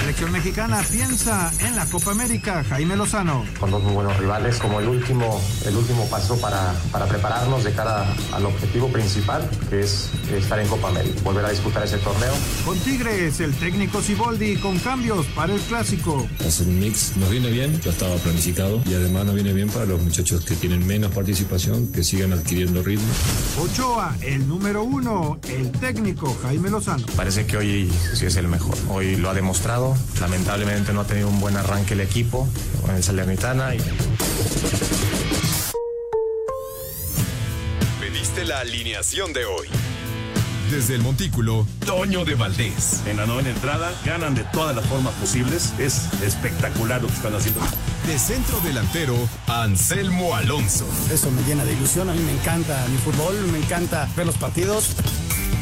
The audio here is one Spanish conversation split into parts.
selección mexicana piensa en la Copa América. Jaime Lozano. Con dos muy buenos rivales, como el último, el último paso para, para prepararnos de cara al objetivo principal, que es estar en Copa América, volver a disputar ese torneo. Con Tigres, el técnico Siboldi con cambios para el clásico. Hacer un mix nos viene bien, ya estaba planificado y además nos viene bien para los muchachos que tienen menos participación, que sigan adquiriendo ritmo. Ochoa, el número uno, el técnico Jaime Lozano. Parece que hoy sí es el mejor. Hoy lo ha demostrado. Lamentablemente no ha tenido un buen arranque el equipo en Salernitana. Y... Pediste la alineación de hoy. Desde el Montículo, Toño de Valdés. En la novena entrada ganan de todas las formas posibles. Es espectacular lo que están haciendo. De centro delantero, Anselmo Alonso. Eso me llena de ilusión. A mí me encanta mi fútbol, me encanta ver los partidos.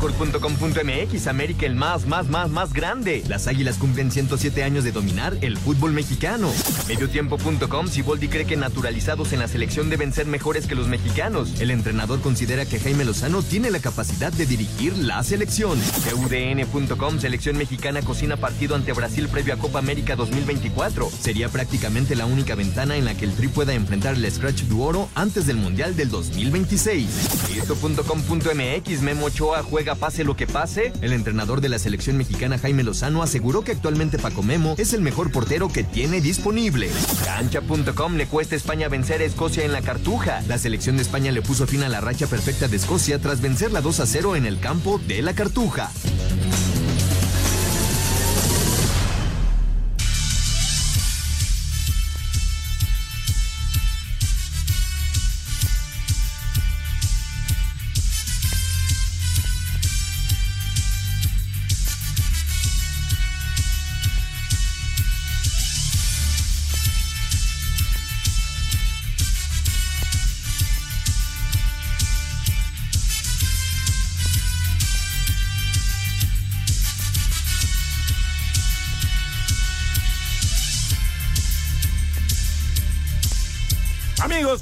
Record.com.mx, América el más, más, más, más grande. Las Águilas cumplen 107 años de dominar el fútbol mexicano. Mediotiempo.com, Siboldi cree que naturalizados en la selección deben ser mejores que los mexicanos. El entrenador considera que Jaime Lozano tiene la capacidad de dirigir la selección. UDN.com, selección mexicana cocina partido ante Brasil previo a Copa América 2024. Sería prácticamente la única ventana en la que el Tri pueda enfrentar el Scratch du Oro antes del Mundial del 2026. Esto.com.mx, Memo Ochoa juega pase lo que pase, el entrenador de la selección mexicana Jaime Lozano aseguró que actualmente Paco Memo es el mejor portero que tiene disponible. Cancha.com le cuesta a España vencer a Escocia en la Cartuja. La selección de España le puso fin a la racha perfecta de Escocia tras vencerla 2 a 0 en el campo de la Cartuja.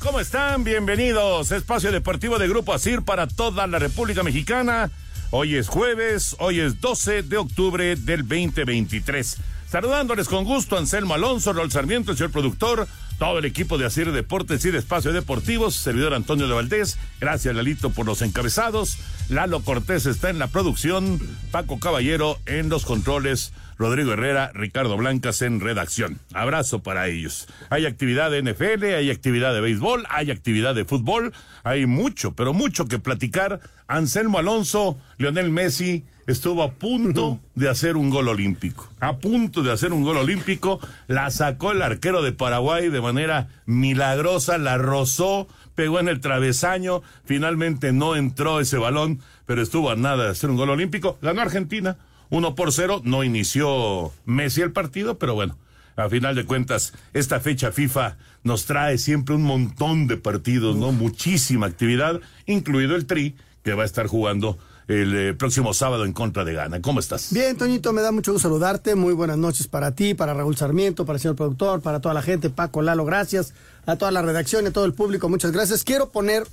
¿Cómo están? Bienvenidos. Espacio Deportivo de Grupo Asir para toda la República Mexicana. Hoy es jueves, hoy es 12 de octubre del 2023. Saludándoles con gusto Anselmo Alonso, Rol Sarmiento, el señor productor, todo el equipo de Asir Deportes y de Espacio Deportivos, servidor Antonio de Valdés. Gracias, Lalito, por los encabezados. Lalo Cortés está en la producción, Paco Caballero en los controles. Rodrigo Herrera, Ricardo Blancas en redacción. Abrazo para ellos. Hay actividad de NFL, hay actividad de béisbol, hay actividad de fútbol, hay mucho, pero mucho que platicar. Anselmo Alonso, Lionel Messi estuvo a punto de hacer un gol olímpico. A punto de hacer un gol olímpico, la sacó el arquero de Paraguay de manera milagrosa, la rozó, pegó en el travesaño, finalmente no entró ese balón, pero estuvo a nada de hacer un gol olímpico. Ganó Argentina 1 por 0, no inició Messi el partido, pero bueno, a final de cuentas, esta fecha FIFA nos trae siempre un montón de partidos, ¿no? Muchísima actividad, incluido el Tri, que va a estar jugando el eh, próximo sábado en contra de Ghana. ¿Cómo estás? Bien, Toñito, me da mucho gusto saludarte. Muy buenas noches para ti, para Raúl Sarmiento, para el señor productor, para toda la gente, Paco Lalo, gracias. A toda la redacción y a todo el público, muchas gracias. Quiero poner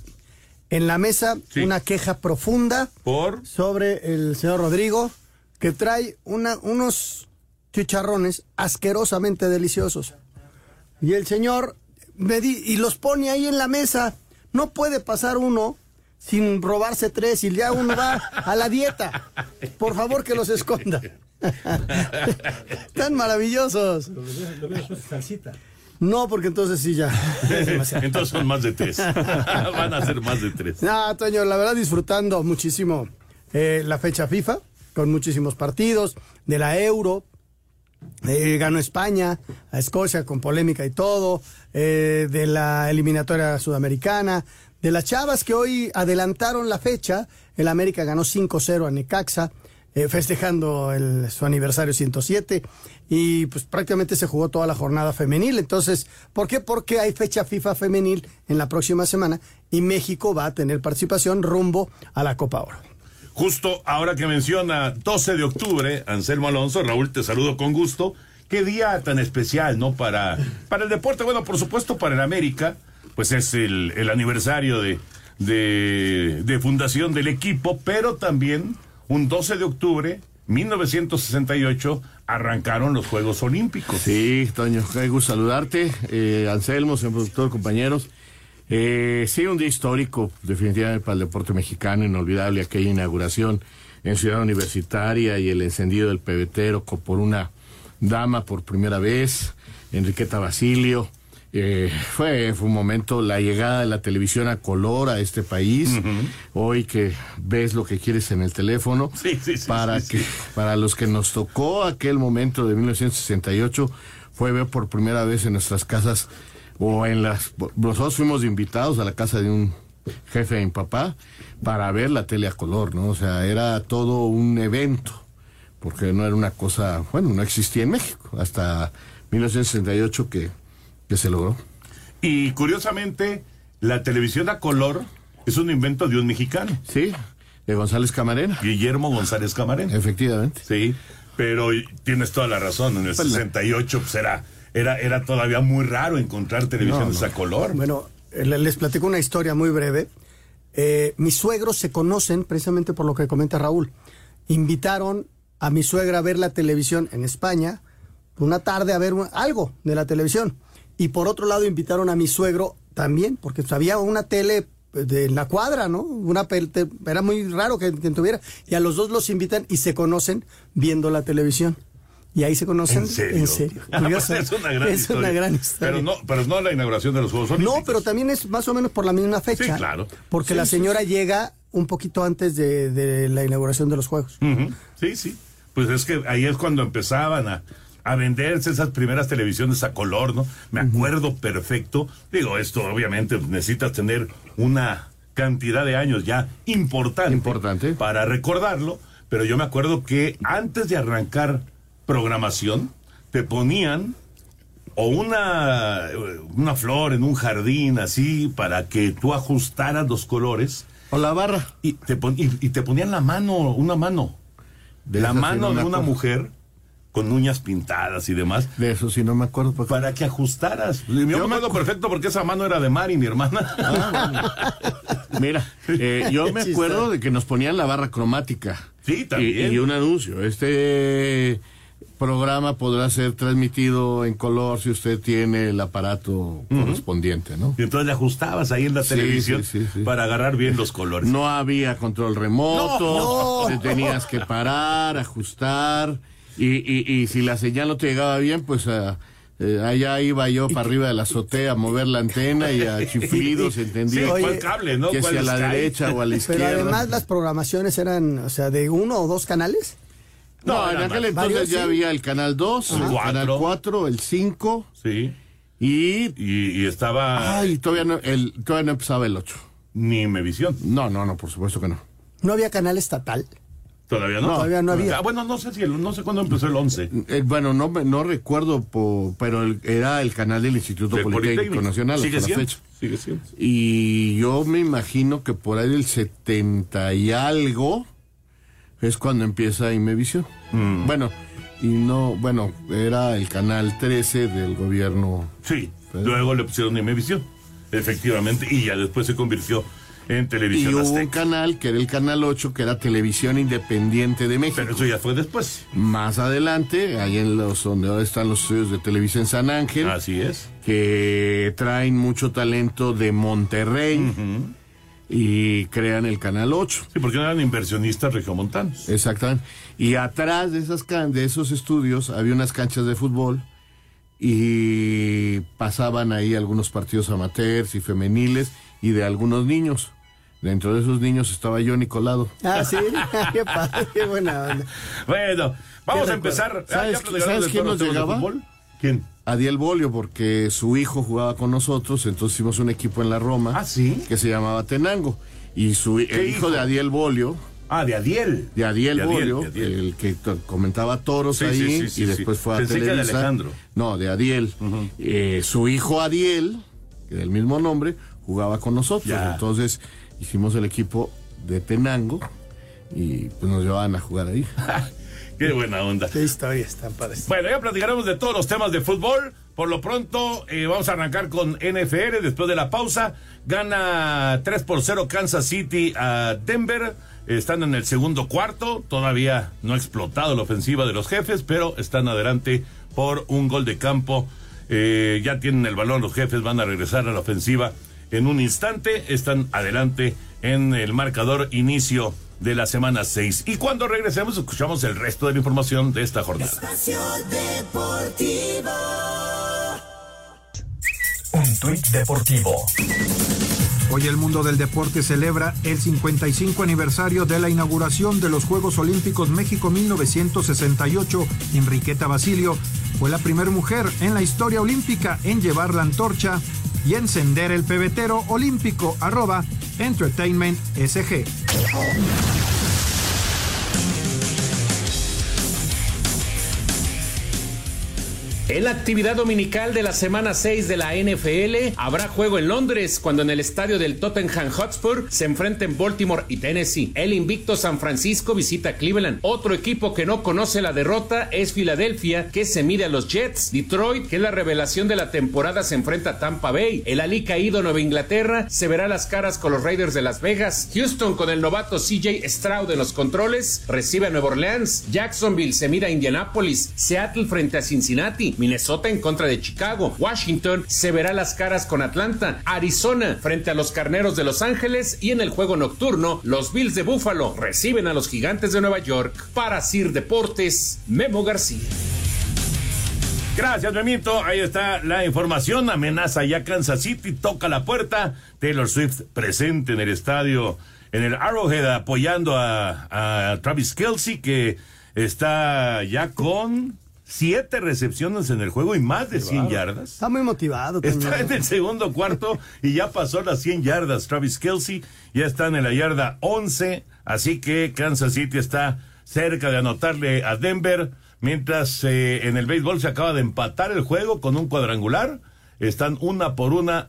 en la mesa Sí. una queja profunda Por sobre el señor Rodrigo, que trae una, unos chicharrones asquerosamente deliciosos. Y el señor me di- y los pone ahí en la mesa. No puede pasar uno sin robarse tres y ya uno va a la dieta. Por favor que los esconda. Tan maravillosos. No, porque entonces sí ya. es demasiado. Entonces son más de tres. Van a ser más de tres. No, Toño, la verdad disfrutando muchísimo eh, la fecha FIFA, con muchísimos partidos, de la Euro, eh, ganó España, a Escocia con polémica y todo, eh, de la eliminatoria sudamericana, de las chavas que hoy adelantaron la fecha, el América ganó 5-0 a Necaxa, eh, festejando el, su aniversario 107 y pues prácticamente se jugó toda la jornada femenil. Entonces, ¿por qué? Porque hay fecha FIFA femenil en la próxima semana y México va a tener participación rumbo a la Copa Oro. Justo ahora que menciona 12 de octubre, Anselmo Alonso, Raúl, te saludo con gusto. Qué día tan especial, ¿no? Para, para el deporte, bueno, por supuesto para el América, pues es el, el aniversario de, de, fundación del equipo, pero también un 12 de octubre, 1968, arrancaron los Juegos Olímpicos. Sí, Toño, qué gusto saludarte. Eh, Anselmo, señor productor, compañeros. Eh, sí, un día histórico, definitivamente para el deporte mexicano, inolvidable aquella inauguración en Ciudad Universitaria y el encendido del pebetero por una dama por primera vez, Enriqueta Basilio. Eh, fue, fue un momento, la llegada de la televisión a color a este país. Hoy que ves lo que quieres en el teléfono. Sí, sí, sí, para que, para los que nos tocó aquel momento de 1968, fue ver por primera vez en nuestras casas o en las... Nosotros fuimos invitados a la casa de un jefe de mi papá para ver la tele a color, ¿no? O sea, era todo un evento, porque no era una cosa, bueno, no existía en México, hasta 1968 que, que se logró. Y curiosamente, la televisión a color es un invento de un mexicano. Sí, de González Camarena. Guillermo González Camarena. Efectivamente. Sí, pero tienes toda la razón. En el Pues la- 68 pues era, era, era todavía muy raro encontrar televisiones a color. Bueno, le- les platico una historia muy breve. Eh, mis suegros se conocen precisamente por lo que comenta Raúl. Invitaron a mi suegra a ver la televisión en España, una tarde a ver un- algo de la televisión. Y por otro lado invitaron a mi suegro también, porque había una tele de la cuadra, ¿no? Una era muy raro que, que tuviera. Y a los dos los invitan y se conocen viendo la televisión. Y ahí se conocen. ¿En serio? En serio. Curioso. es una gran Es historia. una gran historia. Pero no, pero no la inauguración de los Juegos Olímpicos. No, pero también es más o menos por la misma fecha. Sí, claro. Porque Sí, la sí, señora llega un poquito antes de, de la inauguración de los Juegos. Sí, sí. Pues es que ahí es cuando empezaban a, a venderse esas primeras televisiones a color, ¿no? Me acuerdo perfecto. Digo, esto obviamente necesitas tener una cantidad de años ya importante, Importante. para recordarlo, pero yo me acuerdo que antes de arrancar programación, te ponían o una, una flor en un jardín así para que tú ajustaras los colores. O la barra. Y te, pon- y, y te ponían la mano, una mano. De la mano de una mujer con uñas pintadas y demás. De eso sí no me acuerdo. Para que ajustaras. Yo, me me acuerdo acu- perfecto porque esa mano era de Mari, mi hermana. Mira, eh, yo me acuerdo de que nos ponían la barra cromática. Sí, también. Y, y un anuncio. Este programa podrá ser transmitido en color si usted tiene el aparato correspondiente, ¿no? Y entonces le ajustabas ahí en la Sí, televisión sí, sí, sí. para agarrar bien los colores. No había control remoto, No, te tenías que parar, ajustar, y, y, y si la señal no te llegaba bien, pues ah, eh, allá iba yo para arriba de la azotea a mover la antena y a chiflidos, Sí, ¿entendía? ¿cuál Oye, cable, no? que ¿Cuál si a la Sky? derecha o a la izquierda. Pero además las programaciones eran, o sea, de uno o dos canales. No, No, en aquel más. entonces Varios, ya sí. había el canal 2, el Cuatro. canal 4, el 5 Sí. y... Y, y estaba Ay, todavía no, el, todavía no empezaba el 8. ni Mevisión. No, no, no, por supuesto que no. No había canal estatal. Todavía no. Todavía no había. Ah, bueno, no sé si el- no sé cuándo empezó el 11. Eh, bueno, no, no recuerdo, po- pero el- era el canal del Instituto Del Politécnico, Politécnico. Nacional Sigue hasta la siendo. fecha. Sigue siendo. Y yo me imagino que por ahí del 70 y algo es cuando empieza Imevisión. Mm. Bueno, y no, bueno, era el canal 13 del gobierno. Sí. Luego le pusieron Imevisión. Efectivamente. Y ya después se convirtió en Y televisión hubo un canal que era el canal 8, que era Televisión Independiente de México. Pero eso ya fue después. Más adelante, ahí en los donde ahora están los estudios de televisión en San Ángel, Así es. que traen mucho talento de Monterrey y crean el canal 8. Sí, porque eran inversionistas regiomontanos. Exactamente. Y atrás de esas can- de esos estudios había unas canchas de fútbol y pasaban ahí algunos partidos amateurs y femeniles y de algunos niños. Dentro de esos niños estaba yo Nicolado. Ah, sí. qué padre, qué buena onda. Bueno, vamos a empezar. Ah, ¿ya ¿Sabes- quién nos llegaba? ¿Quién? Adiel Bolio, porque su hijo jugaba con nosotros, entonces hicimos un equipo en la Roma Ah, ¿sí? que se llamaba Tenango. Y su el ¿Qué hijo, hijo? de Adiel Bolio, Ah, de Adiel. De Adiel De Adiel, Bolio, de Adiel. el que comentaba toros Sí, ahí sí, sí, sí, y sí. después fue a Pensé que de Televisa. Alejandro. No, de Adiel. Eh, su hijo Adiel, que del mismo nombre, jugaba con nosotros. Ya. Entonces hicimos el equipo de Tenango y pues nos llevaban a jugar ahí. Qué buena onda. Qué historias tan padres. Bueno, ya platicaremos de todos los temas de fútbol. Por lo pronto, eh, vamos a arrancar con NFL. Después de la pausa, gana 3 por 0 Kansas City a Denver. Están en el segundo cuarto. Todavía no ha explotado la ofensiva de los jefes, pero están adelante por un gol de campo. Eh, ya tienen el balón los jefes, van a regresar a la ofensiva en un instante. Están adelante en el marcador inicio de la semana 6. Y cuando regresemos, escuchamos el resto de la información de esta jornada. Espacio Deportivo. Un tuit deportivo. Hoy el mundo del deporte celebra el 55 aniversario de la inauguración de los Juegos Olímpicos México 1968. Enriqueta Basilio fue la primera mujer en la historia olímpica en llevar la antorcha y encender el pebetero olímpico arroba Entertainment SG. En la actividad dominical de la semana 6 de la NFL habrá juego en Londres cuando en el estadio del Tottenham Hotspur se enfrenten Baltimore y Tennessee. El invicto San Francisco visita Cleveland. Otro equipo que no conoce la derrota es Filadelfia que se mide a los Jets. Detroit, que es la revelación de la temporada, se enfrenta a Tampa Bay. El Ali caído Nueva Inglaterra se verá las caras con los Raiders de Las Vegas. Houston con el novato CJ Stroud en los controles recibe a Nueva Orleans. Jacksonville se mira a Indianapolis. Seattle frente a Cincinnati. Minnesota en contra de Chicago. Washington se verá las caras con Atlanta. Arizona frente a los Carneros de Los Ángeles. Y en el juego nocturno, los Bills de Buffalo reciben a los Gigantes de Nueva York. Para Sir Deportes, Memo García. Gracias, Memito. Ahí está la información. Amenaza ya Kansas City, toca la puerta. Taylor Swift presente en el estadio, en el Arrowhead, apoyando a, a Travis Kelsey, que está ya con siete recepciones en el juego y más de 100 yardas. Está muy motivado. Está también. en el segundo cuarto y ya pasó las 100 yardas. Travis Kelsey ya está en la yarda 11. Así que Kansas City está cerca de anotarle a Denver. Mientras eh, en el béisbol se acaba de empatar el juego con un cuadrangular. Están una por una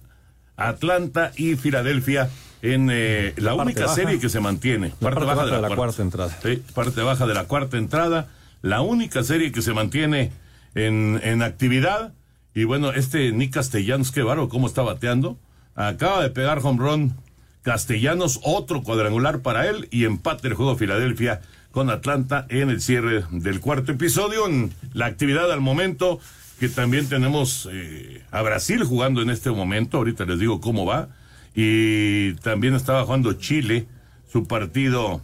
Atlanta y Filadelfia en eh, la, única serie que se mantiene. La parte baja de la cuarta entrada. Sí, parte baja de la cuarta entrada. La única serie que se mantiene en, en actividad. Y bueno, este Nick Castellanos, qué bárbaro, cómo está bateando. Acaba de pegar home run Castellanos, otro cuadrangular para él. Y empate el juego Filadelfia con Atlanta en el cierre del cuarto episodio. En la actividad al momento, que también tenemos eh, a Brasil jugando en este momento. Ahorita les digo cómo va. Y también estaba jugando Chile, su partido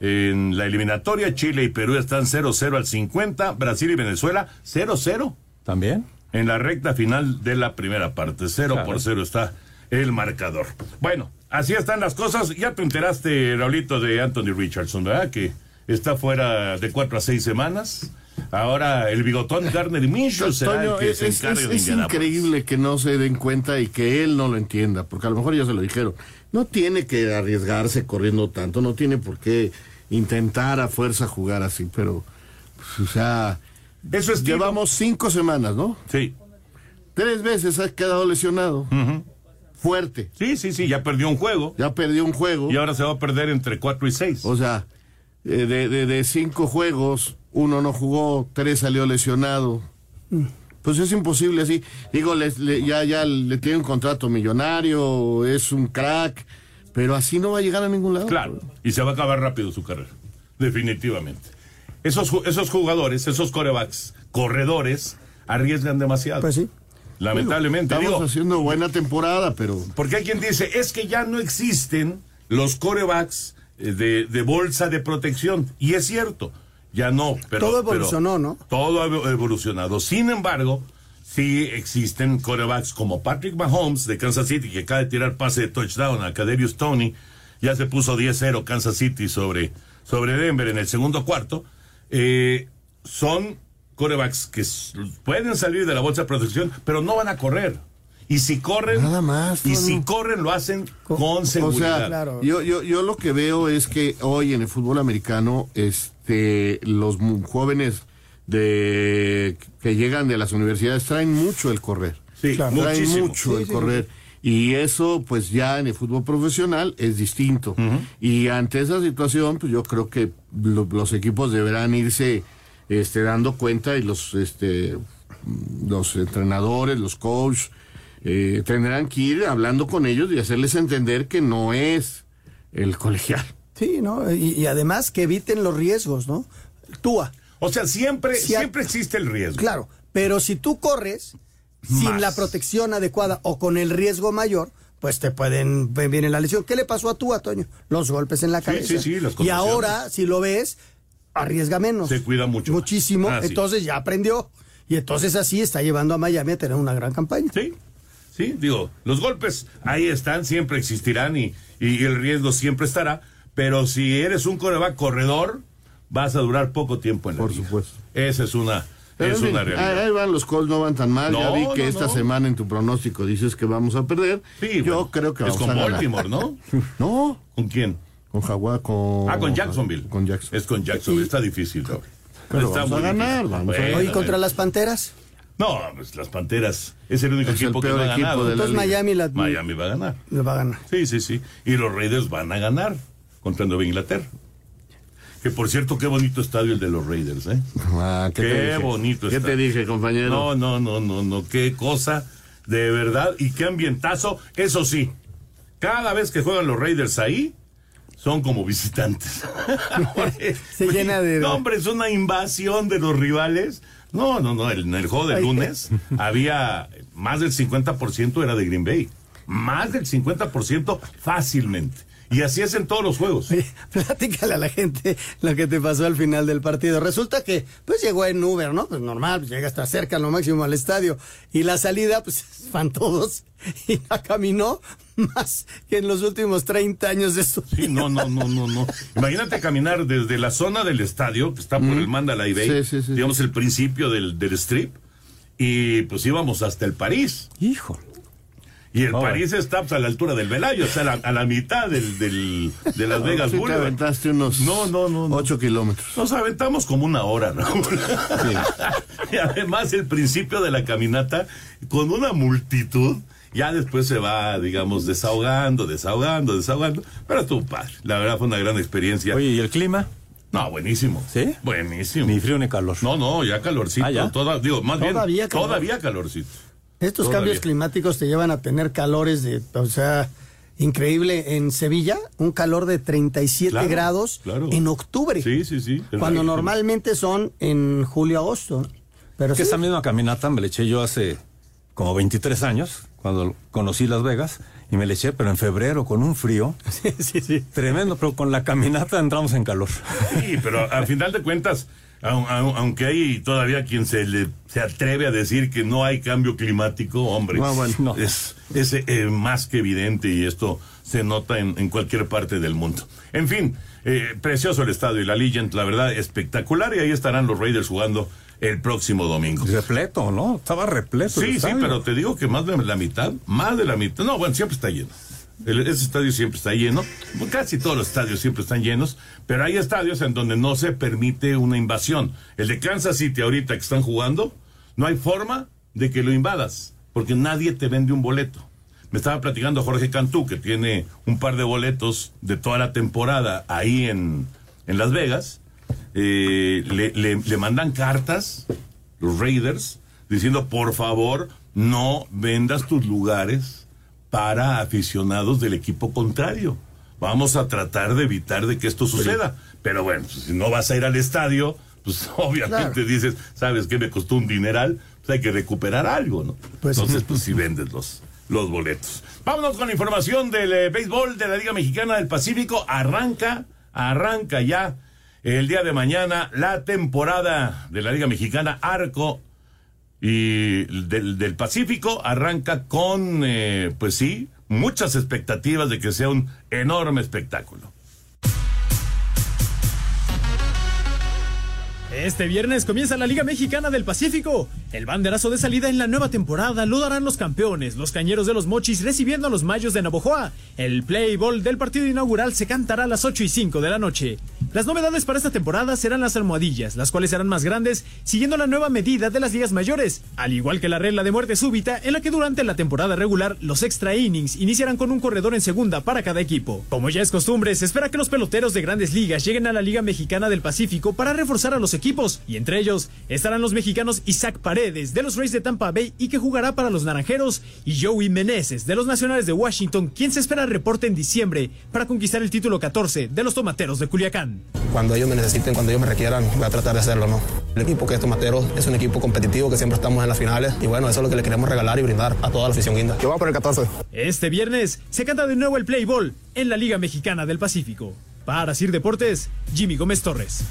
en la eliminatoria. Chile y Perú están 0-0 al 50. Brasil y Venezuela 0-0. ¿También? En la recta final de la primera parte. 0 Claro. por 0 está el marcador. Bueno, así están las cosas. Ya te enteraste, Raulito, de Anthony Richardson, ¿verdad? Que está fuera de 4 a 6 semanas. Ahora el bigotón Garner Minshew será Toño, el que es, se encargue es- de es increíble que no se den cuenta y que él no lo entienda, porque a lo mejor ya se lo dijeron. No tiene que arriesgarse corriendo tanto, no tiene por qué intentar a fuerza jugar así, pero, pues, o sea, Eso es llevamos cinco semanas, ¿no? Sí. Tres veces ha quedado lesionado. Fuerte. Sí, sí, sí, ya perdió un juego. Ya perdió un juego. Y ahora se va a perder entre 4 y 6. O sea, eh, de, de- de cinco juegos, uno no jugó, tres salió lesionado. Pues es imposible así. Digo, les- le- ya, ya le tiene un contrato millonario, es un crack, pero así no va a llegar a ningún lado. Claro, y se va a acabar rápido su carrera, definitivamente. Esos, esos jugadores, esos corebacks, corredores, arriesgan demasiado. Pues sí. Lamentablemente. Estamos digo, haciendo buena temporada, pero porque hay quien dice, es que ya no existen los corebacks eh, de, de bolsa de protección. Y es cierto, ya no. Pero, Todo pero evolucionó, ¿no? Todo ha evo- evolucionado. Sin embargo, sí existen corebacks como Patrick Mahomes de Kansas City, que acaba de tirar pase de touchdown a Kaderius Tony. Ya se puso 10-0 Kansas City sobre, sobre Denver en el segundo cuarto. Eh, son corebacks que pueden salir de la bolsa de protección, pero no van a correr. Y si corren, Nada más. y si corren lo hacen con O seguridad. sea, yo, yo, yo lo que veo es que hoy en el fútbol americano, este, los jóvenes de que llegan de las universidades traen mucho el correr. Sí, traen muchísimo. mucho Sí, el sí. correr. Y eso, pues ya en el fútbol profesional es distinto. Y ante esa situación, pues yo creo que lo- los equipos deberán irse este, dando cuenta y los, este, los entrenadores, los coaches, eh, tendrán que ir hablando con ellos y hacerles entender que no es el colegial. Sí, ¿no? Y, y además que eviten los riesgos, ¿no? Túa. O sea, siempre, Si siempre existe el riesgo. Claro, pero si tú corres sin la protección adecuada o con el riesgo mayor, pues te pueden, viene la lesión. ¿Qué le pasó a tú, Toño? Los golpes en la Sí, cabeza. sí, sí, las y ahora, si lo ves, arriesga menos. Se cuida mucho. Muchísimo. Ah, sí. entonces ya aprendió. Y entonces así está llevando a Miami a tener una gran campaña. Sí, sí, digo, los golpes ahí están, siempre existirán y, y el riesgo siempre estará, pero si eres un coreback corredor, vas a durar poco tiempo en la Por liga. supuesto. Esa es una, Pero, es en fin, una realidad. ahí van los Colts, no van tan mal. ya No, vi que no, esta no. semana en tu pronóstico dices que vamos a perder. Sí, Yo bueno, creo que es vamos con a ganar. Baltimore, ¿no? No, ¿Con quién? con Jaguar, con... Ah, con Jacksonville. Con Jackson. Es con Jacksonville, está difícil. cabrón. Pero Está vamos a ganar, difícil. vamos a ganar. contra bueno. las Panteras. No, pues las Panteras es el único Es el equipo que peor no ha equipo ganado. de Entonces. Miami la, Miami va a ganar. va a ganar. Sí, sí, sí. Y los Raiders van a ganar contra Nueva Inglaterra. Que por cierto, qué bonito estadio el de los Raiders, ¿eh? Ah, ¿qué, Qué te dije? bonito ¿Qué te dije, compañero? No, no, no, no, no, qué cosa, de verdad, y qué ambientazo. Eso sí, cada vez que juegan los Raiders ahí, son como visitantes. Se llena de- No, hombre, es una invasión de los rivales. No, no, no, en el juego de lunes había más del 50% era de Green Bay. Más del 50% fácilmente. Y así es en todos los juegos. Oye, platícale a la gente lo que te pasó al final del partido. Resulta que, pues llegó en Uber, ¿no? Pues normal, pues llega hasta cerca lo máximo al estadio. Y la salida, pues van todos. Y la caminó más que en los últimos 30 años de su Sí, no, no, no, no, no. Imagínate caminar desde la zona del estadio, que está por el Mandalay Bay, Sí, sí, sí, digamos el principio del, del strip, y pues íbamos hasta el París. Hijo. Y el París está pues, a la altura del Velayo, o sea, a la, a la mitad del, del- de Las Vegas Sí te aventaste unos No, no, no, no. 8 kilómetros. Nos aventamos como una hora, ¿no? y además el principio de la caminata con una multitud, ya después se va, digamos, desahogando, desahogando, desahogando. Pero estuvo padre. La verdad fue una gran experiencia. Oye, ¿y el clima? No, buenísimo. ¿Sí? Buenísimo. Ni frío ni calor. No, no, ya calorcito. Ah, ¿ya? toda- digo, más Todavía bien, calor. todavía calorcito. Estos Todavía. cambios climáticos te llevan a tener calores de, o sea, increíble. En Sevilla, un calor de 37 Claro, grados claro. en octubre. Sí, sí, sí. Cuando normalmente son en julio, agosto. Pero que sí, esa misma caminata me la eché yo hace como 23 años, cuando conocí Las Vegas, y me la eché, pero en febrero, con un frío sí, sí, sí. tremendo, pero con la caminata entramos en calor. Sí, pero al final de cuentas, aunque hay todavía quien se le se atreve a decir que no hay cambio climático, hombre, No, bueno, no. es, es eh, más que evidente y esto se nota en, en cualquier parte del mundo. En fin, eh, precioso el estadio y la Legend, la verdad, espectacular y ahí estarán los Raiders jugando el próximo domingo. Repleto, ¿no? Estaba repleto. el Sí, sí, pero te digo que más de la mitad, más de la mitad, no, bueno, siempre está lleno. Ese estadio siempre está lleno, casi todos los estadios siempre están llenos, pero hay estadios en donde no se permite una invasión. El de Kansas City ahorita que están jugando, no hay forma de que lo invadas, porque nadie te vende un boleto. Me estaba platicando Jorge Cantú, que tiene un par de boletos de toda la temporada ahí en, en Las Vegas. Eh, le, le- le mandan cartas, los Raiders, diciendo, por favor, no vendas tus lugares para aficionados del equipo contrario. Vamos a tratar de evitar de que esto suceda. Pero bueno, pues, si no vas a ir al estadio, pues obviamente Claro. dices, ¿sabes qué? Me costó un dineral, pues hay que recuperar algo, ¿no? Pues- Entonces, pues si vendes los, los boletos. Vámonos con la información del eh, béisbol de la Liga Mexicana del Pacífico. Arranca, arranca ya el día de mañana la temporada de la Liga Mexicana Arco y del, del Pacífico arranca con, eh, pues sí, muchas expectativas de que sea un enorme espectáculo. Este viernes comienza la Liga Mexicana del Pacífico. El banderazo de salida en la nueva temporada lo darán los campeones, los cañeros de los mochis recibiendo a los mayos de Navojoa. El play ball del partido inaugural se cantará a las 8 y 5 de la noche. Las novedades para esta temporada serán las almohadillas, las cuales serán más grandes, siguiendo la nueva medida de las ligas mayores, al igual que la regla de muerte súbita, en la que durante la temporada regular los extra innings iniciarán con un corredor en segunda para cada equipo. Como ya es costumbre, se espera que los peloteros de grandes ligas lleguen a la Liga Mexicana del Pacífico para reforzar a los equipos, y entre ellos estarán los mexicanos Isaac Paredes de los Rays de Tampa Bay y que jugará para los Naranjeros, y Joey Meneses de los Nacionales de Washington, quien se espera reporte en diciembre para conquistar el título 14 de los Tomateros de Culiacán. Cuando ellos me necesiten, cuando ellos me requieran, voy a tratar de hacerlo, ¿no? El equipo que es Tomateros es un equipo competitivo que siempre estamos en las finales y bueno, eso es lo que le queremos regalar y brindar a toda la afición guinda. Yo voy por el 14. Este viernes se canta de nuevo el Play Ball en la Liga Mexicana del Pacífico. Para Sir Deportes, Jimmy Gómez Torres.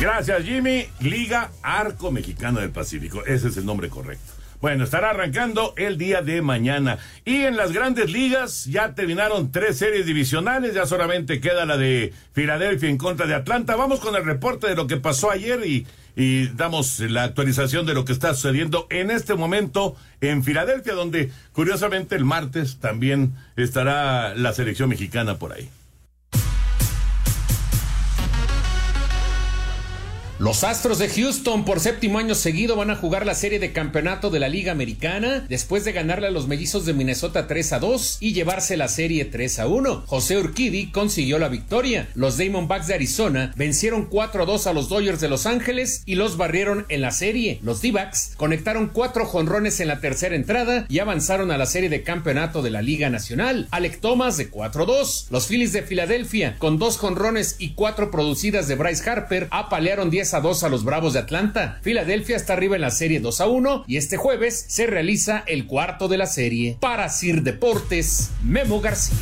Gracias, Jimmy. Liga Arco Mexicano del Pacífico. Ese es el nombre correcto. Bueno, estará arrancando el día de mañana. Y en las grandes ligas ya terminaron tres series divisionales, ya solamente queda la de Filadelfia en contra de Atlanta. Vamos con el reporte de lo que pasó ayer y, y damos la actualización de lo que está sucediendo en este momento en Filadelfia, donde curiosamente el martes también estará la selección mexicana por ahí. Los Astros de Houston por séptimo año seguido van a jugar la serie de campeonato de la Liga Americana después de ganarle a los mellizos de Minnesota 3 a 2 y llevarse la serie 3 a 1. José Urquidi consiguió la victoria. Los Diamondbacks de Arizona vencieron 4 a 2 a los Dodgers de Los Ángeles y los barrieron en la serie. Los D-backs conectaron cuatro jonrones en la tercera entrada y avanzaron a la serie de campeonato de la Liga Nacional. Alec Thomas de 4 a 2. Los Phillies de Filadelfia con dos jonrones y cuatro producidas de Bryce Harper apalearon 10 a 2 a los Bravos de Atlanta. Filadelfia está arriba en la serie 2 a 1 y este jueves se realiza el cuarto de la serie. Para Sir Deportes, Memo García.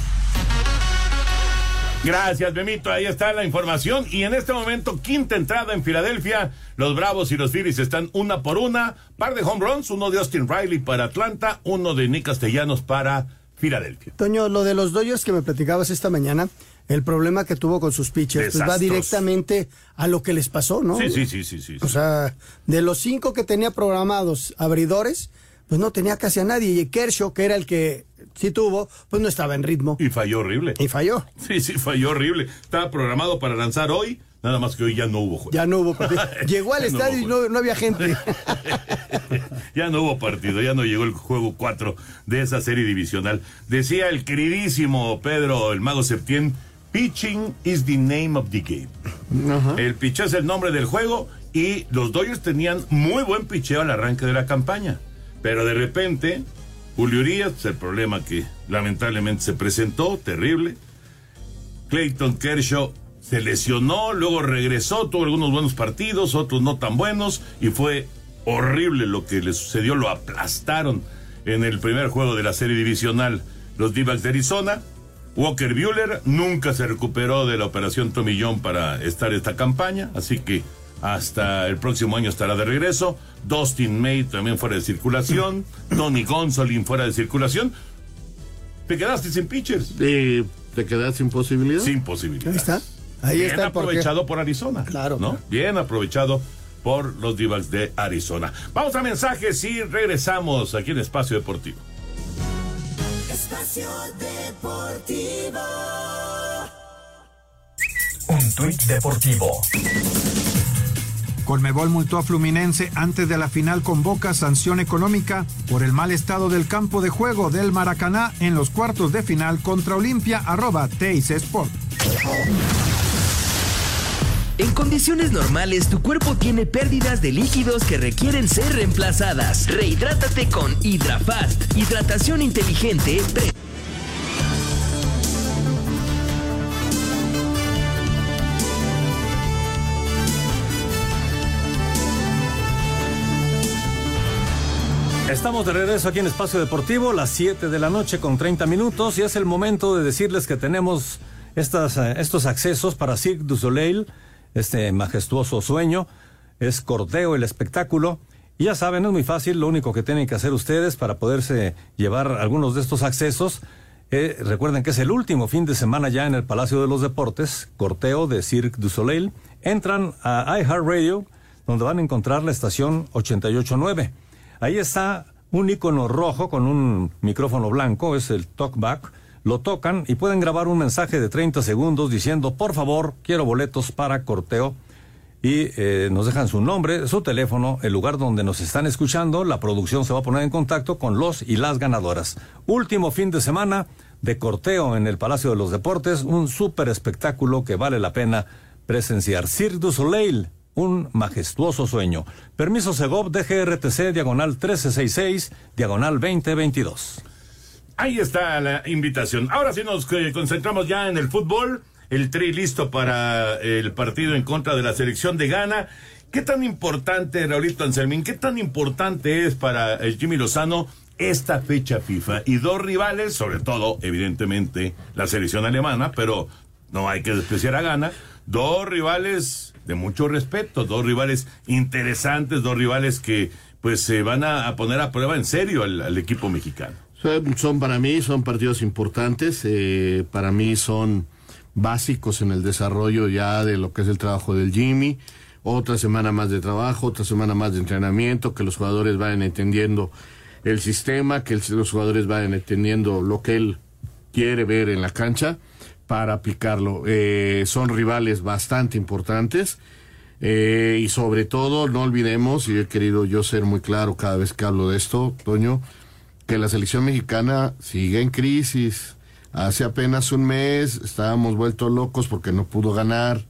Gracias, Memito. Ahí está la información. Y en este momento, quinta entrada en Filadelfia. Los Bravos y los Phillies están una por una. Par de home runs, uno de Austin Riley para Atlanta, uno de Nick Castellanos para Filadelfia. Toño, lo de los Dodgers que me platicabas esta mañana, el problema que tuvo con sus pitchers, pues va directamente a lo que les pasó, ¿no? Sí, sí, sí, sí, sí. O sea, de los cinco que tenía programados abridores, pues no tenía casi a nadie. Y Kershaw, que era el que sí tuvo, pues no estaba en ritmo. Y falló horrible. Y falló. Sí, sí, falló horrible. Estaba programado para lanzar hoy, nada más que hoy ya no hubo juego. Ya no hubo partido. Llegó al no estadio y no había gente. Ya no hubo partido, ya no llegó el juego 4 de esa serie divisional. Decía el queridísimo Pedro, el mago Septién, pitching is the name of the game. El picheo es el nombre del juego y los Dodgers tenían muy buen picheo al arranque de la campaña. Pero de repente, Julio Urias, el problema que lamentablemente se presentó, terrible. Clayton Kershaw se lesionó, luego regresó, tuvo algunos buenos partidos, otros no tan buenos, y fue horrible lo que le sucedió, lo aplastaron en el primer juego de la serie divisional los d de Arizona. Walker Bueller nunca se recuperó de la operación Tommy John para estar esta campaña, así que hasta el próximo año estará de regreso. Dustin May también fuera de circulación, Tony Gonsolin fuera de circulación. Te quedaste sin pitchers. ¿Y te quedaste sin posibilidad? Sin posibilidad. Ahí está. Ahí Bien está aprovechado por Arizona. Claro. ¿no? Bien aprovechado por los Divas de Arizona. Vamos a mensajes y regresamos aquí en Espacio Deportivo. Espacio Deportivo. Un tuit deportivo. Colmebol multó a Fluminense antes de la final con Boca sanción económica por el mal estado del campo de juego del Maracaná en los cuartos de final contra Olimpia arroba Teis Sport. En condiciones normales, tu cuerpo tiene pérdidas de líquidos que requieren ser reemplazadas. Rehidrátate con Hydrafast. Hidratación inteligente. Estamos de regreso aquí en Espacio Deportivo, las 7 de la noche con 30 minutos, y es el momento de decirles que tenemos estas, eh, estos accesos para Cirque du Soleil, este majestuoso sueño. Es Cordeo el espectáculo. Y ya saben, es muy fácil, lo único que tienen que hacer ustedes para poderse llevar algunos de estos accesos Eh, recuerden que es el último fin de semana ya en el Palacio de los Deportes, corteo de Cirque du Soleil. Entran a iHeartRadio, donde van a encontrar la estación 889. Ahí está un icono rojo con un micrófono blanco, es el talkback. Lo tocan y pueden grabar un mensaje de 30 segundos diciendo, por favor, quiero boletos para corteo. Y eh, nos dejan su nombre, su teléfono, el lugar donde nos están escuchando. La producción se va a poner en contacto con los y las ganadoras. Último fin de semana de corteo en el Palacio de los Deportes, un súper espectáculo que vale la pena presenciar. Cirque du Soleil, un majestuoso sueño. Permiso Segov DGRTC, diagonal 1366, diagonal 2022. Ahí está la invitación. Ahora sí nos eh, concentramos ya en el fútbol. El tri listo para el partido en contra de la selección de Ghana. ¿Qué tan importante, Raulito Anselmín, qué tan importante es para el Jimmy Lozano esta fecha FIFA? Y dos rivales, sobre todo, evidentemente, la selección alemana, pero no hay que despreciar a Ghana. Dos rivales de mucho respeto, dos rivales interesantes, dos rivales que pues se van a, poner a prueba en serio al equipo mexicano. Son, para mí, son partidos importantes, eh, para mí son básicos en el desarrollo ya de lo que es el trabajo del Jimmy. Otra semana más de trabajo, otra semana más de entrenamiento, que los jugadores vayan entendiendo el sistema, que los jugadores vayan entendiendo lo que él quiere ver en la cancha para aplicarlo. Eh, son rivales bastante importantes. Eh, y sobre todo, no olvidemos, y he querido yo ser muy claro cada vez que hablo de esto, Toño, que la selección mexicana sigue en crisis. Hace apenas un mes estábamos vueltos locos porque no pudo ganar.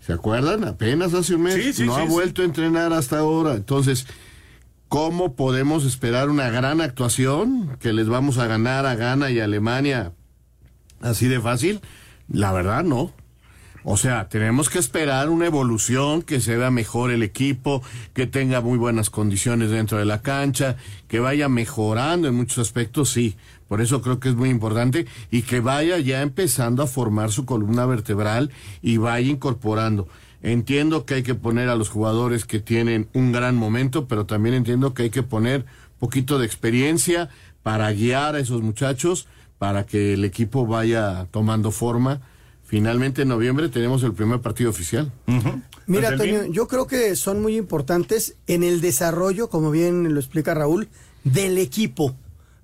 ¿Se acuerdan? Apenas hace un mes. Sí, sí, no sí, ha vuelto a entrenar hasta ahora. Entonces, ¿cómo podemos esperar una gran actuación que les vamos a ganar a Ghana y a Alemania así de fácil? La verdad, no. O sea, tenemos que esperar una evolución, que se vea mejor el equipo, que tenga muy buenas condiciones dentro de la cancha, que vaya mejorando en muchos aspectos, sí. Por eso creo que es muy importante y que vaya ya empezando a formar su columna vertebral y vaya incorporando. Entiendo que hay que poner a los jugadores que tienen un gran momento, pero también entiendo que hay que poner poquito de experiencia para guiar a esos muchachos, para que el equipo vaya tomando forma. Finalmente en noviembre tenemos el primer partido oficial. Mira, Anselmín. Toño, yo creo que son muy importantes en el desarrollo, como bien lo explica Raúl, del equipo.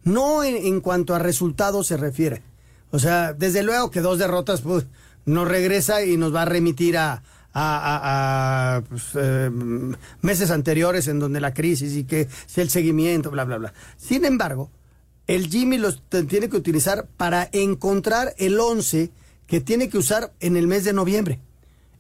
No en, en cuanto a resultados se refiere. O sea, desde luego que dos derrotas pues, nos regresa y nos va a remitir a, a- a- a, pues, eh, meses anteriores en donde la crisis y que es el seguimiento, bla, bla, bla. Sin embargo, el Jimmy los tiene que utilizar para encontrar el 11 que tiene que usar en el mes de noviembre.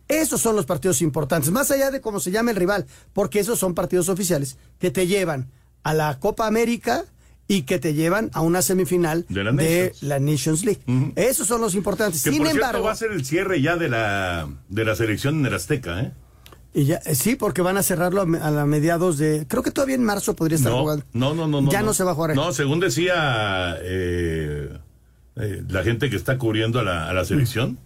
Esos son los partidos importantes, más allá de cómo se llame el rival, porque esos son partidos oficiales que te llevan a la Copa América y que te llevan a una semifinal De de la la, Nations. League. Esos son los importantes. Que Sin por cierto embargo, va a ser el cierre ya de la, de la selección en el Azteca, ¿eh? y ya- eh, sí, porque van a cerrarlo a, la mediados de, creo que todavía en marzo podría estar No, jugando. no, no, no. Ya no, se va a jugar. No, según decía eh, eh, la gente que está cubriendo a la, a la selección,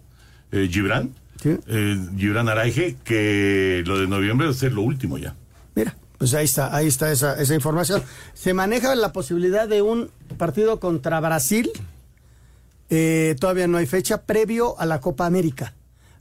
eh, Gibran, eh, Gibran Araige, que lo de noviembre va a ser lo último ya. Mira, pues ahí está, ahí está esa, esa información. Se maneja la posibilidad de un partido contra Brasil. Eh, todavía no hay fecha previo a la Copa América.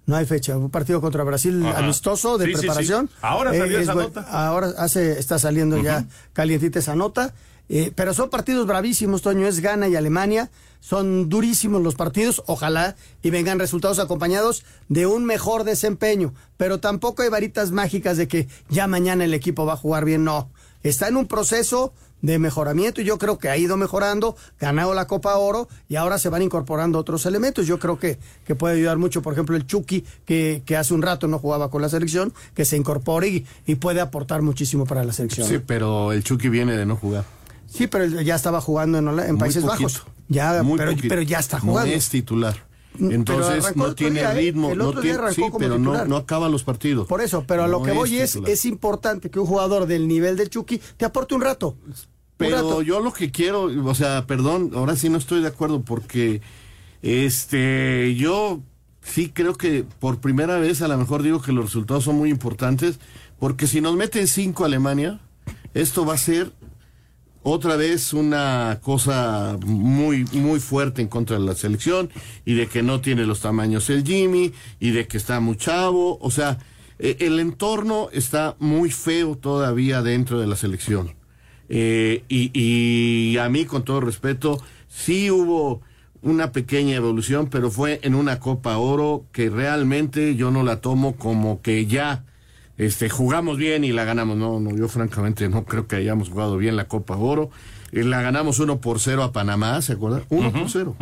No hay fecha. Un partido contra Brasil Ajá. amistoso de Sí, sí, sí. preparación. Ahora salió es esa nota. Ahora hace, está saliendo ya calientita esa nota. Eh, pero son partidos bravísimos, Toño. Es Ghana y Alemania. Son durísimos los partidos. Ojalá y vengan resultados acompañados de un mejor desempeño. Pero tampoco hay varitas mágicas de que ya mañana el equipo va a jugar bien. No. Está en un proceso de mejoramiento y yo creo que ha ido mejorando, ganado la Copa Oro y ahora se van incorporando otros elementos. Yo creo que, que puede ayudar mucho, por ejemplo, el Chucky, que, que hace un rato no jugaba con la selección, que se incorpore y, y puede aportar muchísimo para la selección. Sí, pero el Chucky viene de no jugar. Sí, pero ya estaba jugando en, Países poquito, Bajos. Ya, pero, pero ya está No jugando. es titular. Entonces no tiene día, ¿eh? ritmo. El no otro tiene, sí, pero no, no acaba los partidos. Por eso, pero a lo No que voy es, es importante que un jugador del nivel del Chucky te aporte un rato. Un Pero rato. yo lo que quiero, o sea, perdón, ahora sí no estoy de acuerdo porque este yo sí creo que por primera vez a lo mejor digo que los resultados son muy importantes porque si nos meten cinco Alemania, esto va a ser otra vez una cosa muy, muy fuerte en contra de la selección y de que no tiene los tamaños el Jimmy y de que está muy chavo. O sea, eh, el entorno está muy feo todavía dentro de la selección. Eh, y, y a mí, con todo respeto, sí hubo una pequeña evolución, pero fue en una Copa Oro que realmente yo no la tomo como que ya este, jugamos bien y la ganamos. No, no, yo francamente no creo que hayamos jugado bien la Copa Oro. Eh, la ganamos 1 por 0 a Panamá, ¿se acuerdan? 1 por 0,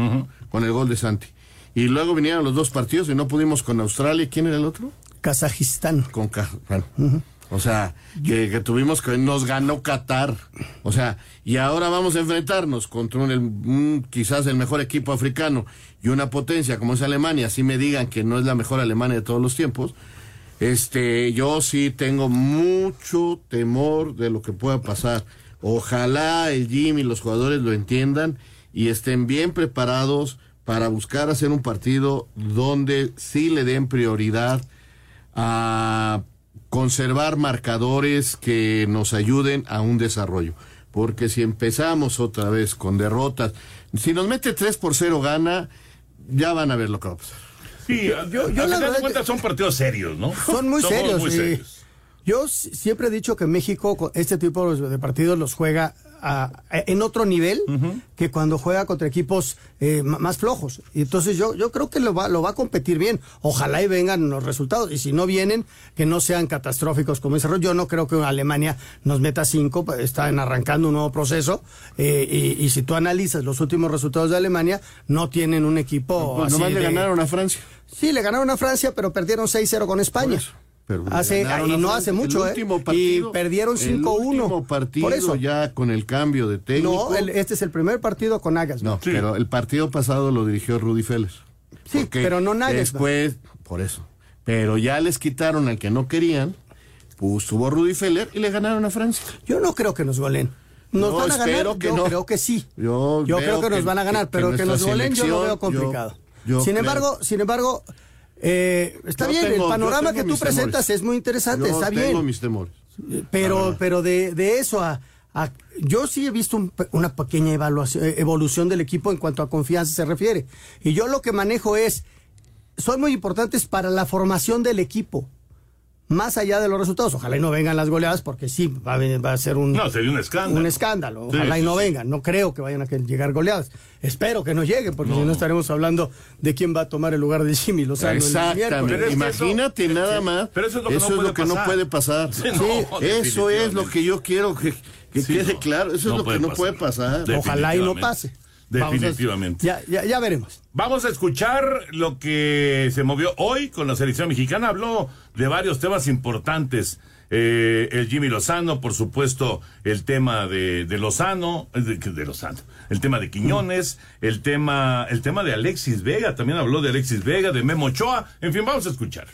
con el gol de Santi. Y luego vinieron los dos partidos y no pudimos con Australia. ¿Quién era el otro? Kazajistán. Con bueno. O sea, que, que tuvimos que nos ganó Qatar. O sea, y ahora vamos a enfrentarnos contra un, el- un- quizás el mejor equipo africano y una potencia como es Alemania. Así me digan que no es la mejor Alemania de todos los tiempos. Este, yo sí tengo mucho temor de lo que pueda pasar. Ojalá el Jim y los jugadores lo entiendan y estén bien preparados para buscar hacer un partido donde sí le den prioridad a conservar marcadores que nos ayuden a un desarrollo. Porque si empezamos otra vez con derrotas, si nos mete 3 por 0 gana, ya van a ver lo que va a pasar. Sí, yo- yo a la de cuentas son partidos serios, ¿no? Son muy Somos serios. muy serios. Yo siempre he dicho que México con este tipo de partidos los juega a- a- en otro nivel que cuando juega contra equipos eh, más flojos. Y entonces yo, yo creo que lo va, lo va a competir bien. Ojalá y vengan los resultados. Y si no vienen, que no sean catastróficos como ese Yo no creo que Alemania nos meta cinco. Están arrancando un nuevo proceso. eh, y, y si tú analizas los últimos resultados de Alemania, no tienen un equipo Pues así nomás le ganaron a Francia. Sí, le ganaron a Francia, pero perdieron 6-0 con España. Pero Hace, y no hace mucho, ¿eh? último partido- y perdieron El 5-1. último partido Por eso. ya con el cambio de técnico. No, el- este es el primer partido con Agas. No, pero el partido pasado lo dirigió Rudy Félix. Sí, pero no Nagelsmann. Después, por eso. Pero ya les quitaron al que no querían, pues tuvo Rudy Feller y le ganaron a Francia. Yo no creo que nos golen. Nos van a ganar. espero que yo no. creo que sí. Yo, Yo creo que, nos van a ganar, pero que, nos golen yo lo veo complicado. yo- yo sin creo- embargo, sin embargo, eh, está Yo bien, tengo- el panorama tengo que tú presentas temores. es muy interesante, Yo está tengo bien. mis temores. Pero, pero de, de eso a, a- yo sí he visto un una pequeña evaluación, eh, evolución del equipo en cuanto a confianza se refiere. Y yo lo que manejo es, son muy importantes para la formación del equipo. Más allá de los resultados, ojalá y no vengan las goleadas, porque sí, va a, venir- va a ser un, No, sería un escándalo. un escándalo. Sí, Ojalá y no sí. vengan. No creo que vayan a llegar goleadas. Espero que no lleguen, porque si no estaremos hablando de quién va a tomar el lugar de Jimmy Lozano. el Exactamente. Imagínate nada más. pero eso es lo que no puede no pasar. puede pasar. Sí, Sí, no, eso es lo que yo quiero que, que Sí, quede no. claro. Eso No es lo que no puede pasar. Ojalá y no pase. A- Definitivamente. ya, ya, ya veremos. Vamos a escuchar lo que se movió hoy con la selección mexicana. Habló de varios temas importantes. Eh, el Jimmy Lozano, por supuesto, el tema de, de Lozano, de, de Lozano, el tema de Quiñones, el tema, el tema de Alexis Vega, también habló de Alexis Vega, de Memo Ochoa. En fin, vamos a escuchar.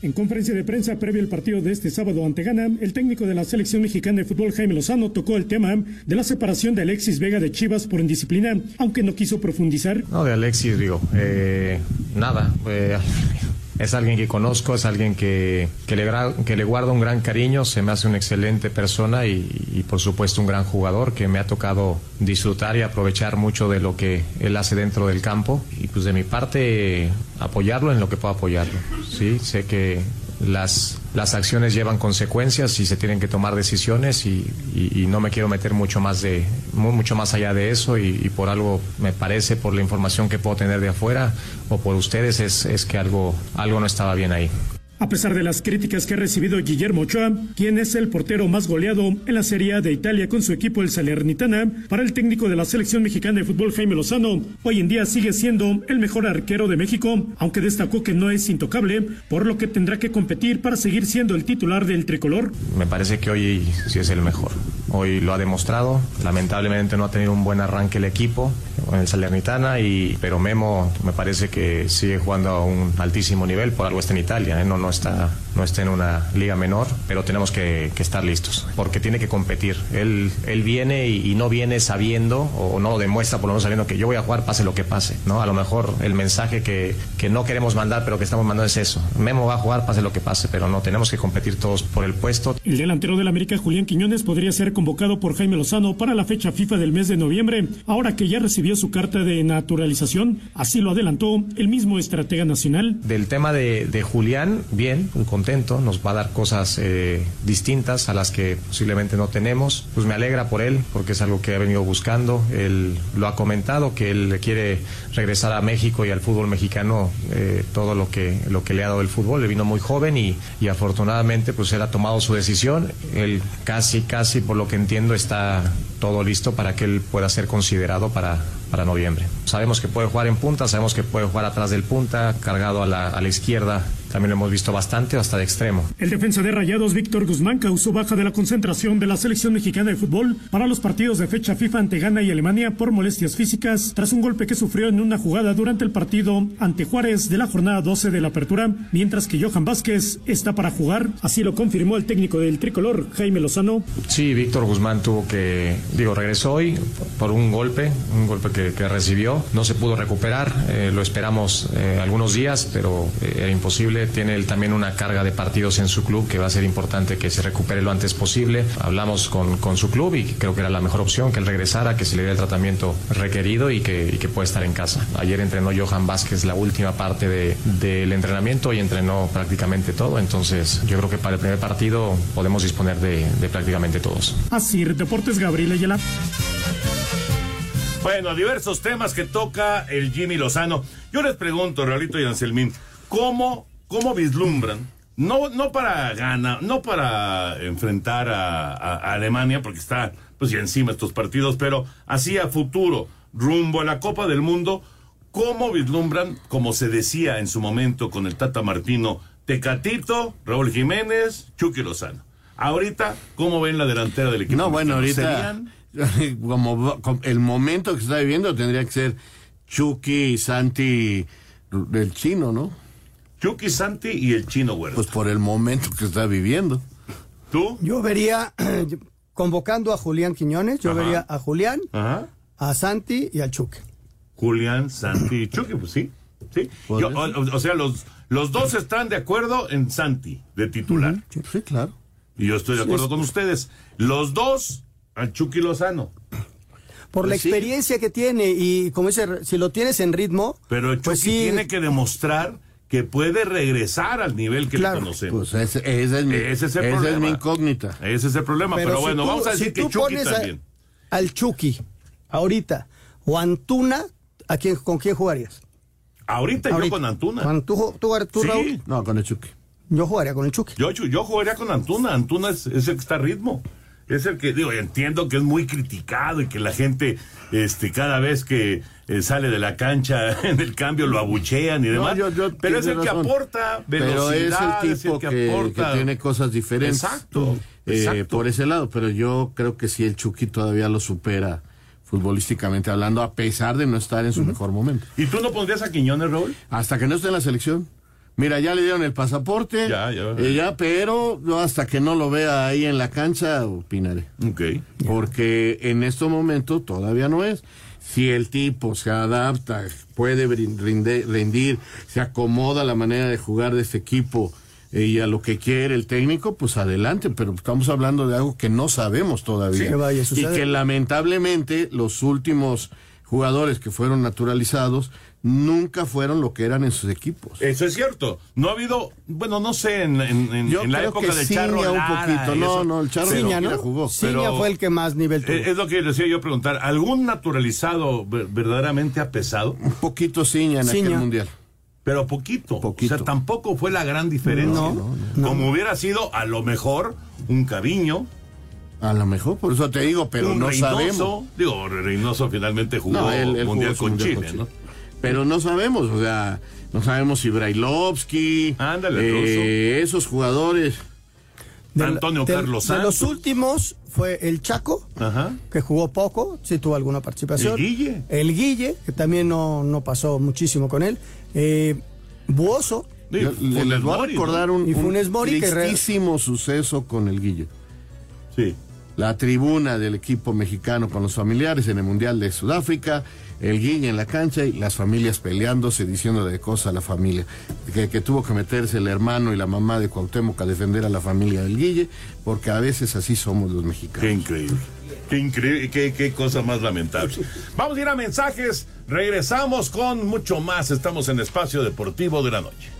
En conferencia de prensa previo al partido de este sábado ante Ghana, el técnico de la selección mexicana de fútbol Jaime Lozano tocó el tema de la separación de Alexis Vega de Chivas por indisciplina, aunque no quiso profundizar. No, de Alexis, digo, eh, nada. eh, es alguien que conozco, es alguien que, que, le, que le guarda un gran cariño, se me hace una excelente persona y, y, por supuesto un gran jugador que me ha tocado disfrutar y aprovechar mucho de lo que él hace dentro del campo. Y pues de mi parte, apoyarlo en lo que pueda apoyarlo. Sí, sé que las, las acciones llevan consecuencias y se tienen que tomar decisiones y, y- no me quiero meter mucho más de mu- mucho más allá de eso y, y por algo me parece por la información que puedo tener de afuera o por ustedes es, es que algo algo no estaba bien ahí. A pesar de las críticas que ha recibido Guillermo Ochoa, quien es el portero más goleado en la Serie A de Italia con su equipo el Salernitana, para el técnico de la selección mexicana de fútbol Jaime Lozano, hoy en día sigue siendo el mejor arquero de México, aunque destacó que no es intocable, por lo que tendrá que competir para seguir siendo el titular del tricolor. Me parece que hoy sí es el mejor. Hoy lo ha demostrado. Lamentablemente no ha tenido un buen arranque el equipo en el Salernitana, pero Memo me parece que sigue jugando a un altísimo nivel. Por algo está en Italia. ¿eh? No, está, no esté en una liga menor, pero tenemos que, que estar listos, porque tiene que competir. Él, él viene y, y no viene sabiendo, o no lo demuestra por lo menos sabiendo que yo voy a jugar pase lo que pase, ¿no? A lo mejor el mensaje que, que no queremos mandar, pero que estamos mandando es eso. Memo va a jugar pase lo que pase, pero no, tenemos que competir todos por el puesto. El delantero del América, Julián Quiñones, podría ser convocado por Jaime Lozano para la fecha FIFA del mes de noviembre, ahora que ya recibió su carta de naturalización. Así lo adelantó el mismo estratega nacional. Del tema de, de Julián, bien, muy nos va a dar cosas eh, distintas a las que posiblemente no tenemos. Pues me alegra por él, porque es algo que ha venido buscando. Él lo ha comentado, que él quiere regresar a México y al fútbol mexicano eh, todo lo que, lo que le ha dado el fútbol. Le vino muy joven y, y afortunadamente pues él ha tomado su decisión. Él casi, casi, por lo que entiendo, está todo listo para que él pueda ser considerado para, para noviembre. Sabemos que puede jugar en punta, sabemos que puede jugar atrás del punta, cargado a la, a la izquierda. También lo hemos visto bastante, hasta de extremo. El defensa de Rayados, Víctor Guzmán, causó baja de la concentración de la selección mexicana de fútbol para los partidos de fecha FIFA ante Ghana y Alemania por molestias físicas, tras un golpe que sufrió en una jugada durante el partido ante Juárez de la jornada 12 de la apertura, mientras que Johan Vázquez está para jugar. Así lo confirmó el técnico del tricolor, Jaime Lozano. Sí, Víctor Guzmán tuvo que, digo, regresó hoy por un golpe, un golpe que, recibió. No se pudo recuperar, eh, lo esperamos eh, algunos días, pero eh, era imposible. Tiene él también una carga de partidos en su club que va a ser importante que se recupere lo antes posible. Hablamos con, con su club y creo que era la mejor opción que él regresara, que se le dé el tratamiento requerido y que, y que pueda estar en casa. Ayer entrenó Johan Vázquez la última parte de- del entrenamiento y entrenó prácticamente todo. Entonces, yo creo que para el primer partido podemos disponer de, de prácticamente todos. Así, Deportes Gabriel Ayala. Bueno, diversos temas que toca el Jimmy Lozano. Yo les pregunto, Raulito y Anselmín, ¿cómo, cómo vislumbran? No, no para ganar, no para enfrentar a Alemania, porque está pues ya encima estos partidos, pero así a futuro, rumbo a la Copa del Mundo, ¿cómo vislumbran, como se decía en su momento con el Tata Martino, Tecatito, Raúl Jiménez, Chucky Lozano? Ahorita, ¿cómo ven la delantera del equipo? No, bueno, ahorita, el momento que se está viviendo, tendría que ser Chucky, Santi, del chino, ¿no? Chucky, Santi y el chino, güero. Pues por el momento que está viviendo. ¿Tú? Yo vería, convocando a Julián Quiñones, yo Ajá. vería a Julián, Ajá. a Santi y al Chuque. Julián, Santi y Chucky, pues sí. sí. Yo, o, o- o sea, los, los dos están de acuerdo en Santi, de titular. Sí, claro. Y yo estoy de acuerdo es- con ustedes. Los dos, al Chucky Lozano. Por la Pues sí. experiencia que tiene y como dice, si lo tienes en ritmo, Pero Chucky pues sí, tiene que demostrar que puede regresar al nivel que le conocemos. Pues ese, ese es mi, Ese es el problema. es mi incógnita. Ese es el problema. Pero, si bueno, tú- vamos a si decir que tú Chucky pones a- también. al Chucky ahorita o Antuna, ¿a quién, ¿con quién jugarías? Ahorita, yo con Antuna. Con tú, tú, tú, Sí. Raúl, No, con el Chucky. Yo jugaría con el Chucky. Yo, yo, yo jugaría con Antuna. Antuna es, es el que está a ritmo. Es el que, digo, entiendo que es muy criticado y que la gente, este, cada vez que eh, sale de la cancha en el cambio lo abuchean y No, demás. yo- yo- pero es el que aporta Pero es velocidad, el tipo que, que tiene cosas diferentes. Exacto, eh, exacto. por ese lado, pero yo creo que sí el Chucky todavía lo supera futbolísticamente hablando, a pesar de no estar en su mejor momento. ¿Y tú no pondrías a Quiñones, Raúl? Hasta que no esté en la selección. Mira, ya le dieron el pasaporte, Ya, ya. eh, ya, pero yo hasta que no lo vea ahí en la cancha, opinaré. Ok. Porque en estos momentos todavía no es. Si el tipo se adapta, puede rinde- rendir, se acomoda a la manera de jugar de este equipo eh, y a lo que quiere el técnico, pues adelante. Pero estamos hablando de algo que no sabemos todavía. Sí, que vaya a y que lamentablemente los últimos jugadores que fueron naturalizados nunca fueron lo que eran en sus equipos. Eso es cierto. No ha habido, bueno, no sé, en, en- en- Yo en la creo época que del Ciña Charro un Lara poquito. y No, no, el Charro Ciña, ¿no? ¿no? jugó. Ciña pero- fue el que más nivel tuvo. Es lo que decía yo preguntar. ¿Algún naturalizado ver- verdaderamente ha pesado? Un poquito Ciña en aquel Ciña. mundial. Pero poquito. Poquito. O sea, tampoco fue la gran diferencia. No, no, Como hubiera sido, a lo mejor, un Caviño, A lo mejor, por eso te digo, pero un no Reynoso. sabemos. Digo, Reynoso finalmente jugó No, él- él jugó Mundial su con Mundial Chile, con ¿no? Pero no sabemos, o sea, no sabemos si Brailovsky, Ándale, eh, esos jugadores. De- Antonio de- Carlos De los Santos. últimos fue el Chaco, Ajá. que jugó poco, sí tuvo alguna participación. El Guille. El Guille, que también no, no pasó muchísimo con él. Eh, Buoso, Sí, les voy a recordar ¿no? un, Y un Funes Mori tristísimo suceso con el Guille. Sí. La tribuna del equipo mexicano con los familiares en el Mundial de Sudáfrica, el Guille en la cancha y las familias peleándose, diciendo de cosas a la familia. Que, que tuvo que meterse el hermano y la mamá de Cuauhtémoc a defender a la familia del Guille, porque a veces así somos los mexicanos. Qué increíble. Qué increíble, qué, qué cosa más lamentable. Vamos a ir a mensajes, regresamos con mucho más. Estamos en Espacio Deportivo de la Noche.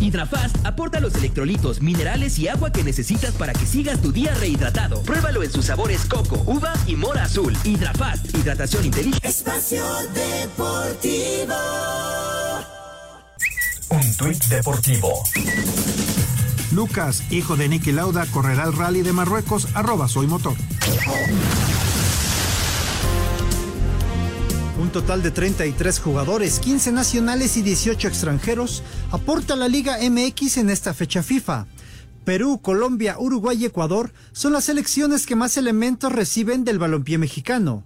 Hidrafast aporta los electrolitos, minerales y agua que necesitas para que sigas tu día rehidratado. Pruébalo en sus sabores coco, uva y mora azul. Hidrafast, hidratación inteligente. Espacio Deportivo. Un tuit deportivo. Lucas, hijo de Nicky Lauda, correrá el rally de Marruecos, arroba soy motor. Total de 33 jugadores, 15 nacionales y 18 extranjeros aporta la Liga MX en esta fecha FIFA. Perú, Colombia, Uruguay y Ecuador son las selecciones que más elementos reciben del balompié mexicano.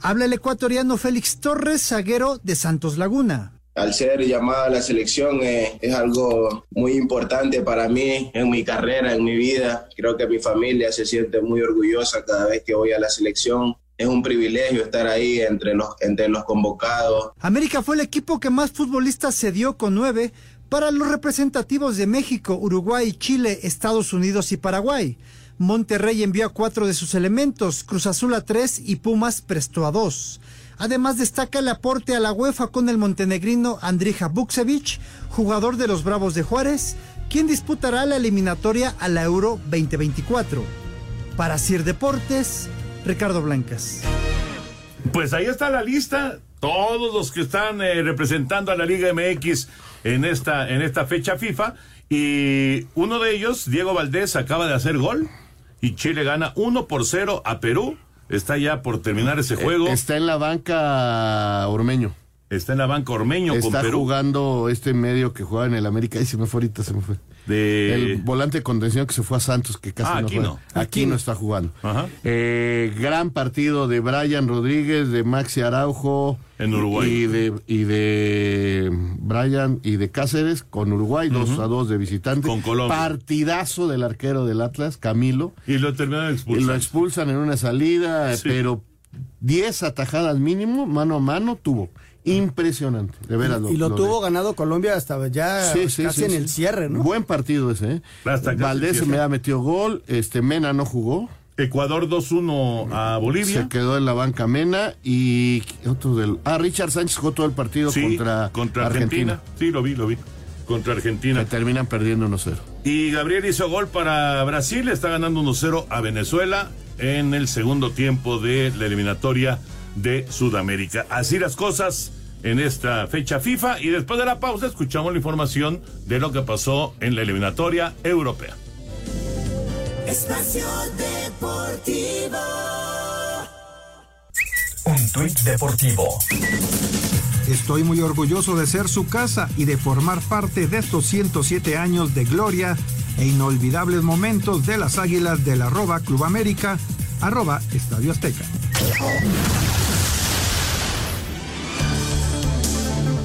Habla el ecuatoriano Félix Torres, zaguero de Santos Laguna. Al ser llamada a la selección eh, es algo muy importante para mí en mi carrera, en mi vida. Creo que mi familia se siente muy orgullosa cada vez que voy a la selección. Es un privilegio estar ahí entre los, entre los convocados. América fue el equipo que más futbolistas se dio con nueve para los representativos de México, Uruguay, Chile, Estados Unidos y Paraguay. Monterrey envió a cuatro de sus elementos, Cruz Azul a tres y Pumas prestó a dos. Además destaca el aporte a la UEFA con el montenegrino Andrija Buksevic, jugador de los Bravos de Juárez, quien disputará la eliminatoria a la Euro 2024. Para Sir Deportes, Ricardo Blancas. Pues ahí está la lista. Todos los que están eh, representando a la Liga MX en esta, en esta fecha FIFA. Y uno de ellos, Diego Valdés, acaba de hacer gol. Y Chile gana 1 por 0 a Perú. Está ya por terminar ese juego. Eh, Está en la banca Ormeño. Está en la banca Ormeño con Está Perú. jugando este medio que juega en el América. Ahí se me fue ahorita, se me fue. De... El volante de contención que se fue a Santos, que casi Ah, no aquí no. Aquí no está jugando. Ajá. Eh, gran partido de Brian Rodríguez, de Maxi Araujo. En Uruguay. Y de, y de Brian y de Cáceres con Uruguay, 2 Ujú. a 2 de visitante. Con Colombia. Partidazo del arquero del Atlas, Camilo. Y lo terminaron Y expulsando. lo expulsan en una salida, Sí. pero 10 atajadas mínimo, mano a mano, tuvo. Impresionante, de veras. y lo, tuvo ganado Colombia hasta ya Sí, sí, casi sí, en sí. el cierre, ¿no? Buen partido ese, ¿eh? Hasta Valdés me ha metido gol, este Mena no jugó. Ecuador 2-1 a Bolivia. Se quedó en la banca Mena y otro del ah Richard Sánchez jugó todo el partido Sí, contra, contra Argentina. Sí, lo vi, lo vi. Contra Argentina. Que terminan perdiendo 1-0. Y Gabriel hizo gol para Brasil, está ganando 1-0 a Venezuela en el segundo tiempo de la eliminatoria de Sudamérica. Así las cosas en esta fecha FIFA y después de la pausa escuchamos la información de lo que pasó en la eliminatoria europea. Espacio Deportivo. Un tuit deportivo. Estoy muy orgulloso de ser su casa y de formar parte de estos 107 años de gloria e inolvidables momentos de las Águilas del arroba Club América, arroba Estadio Azteca.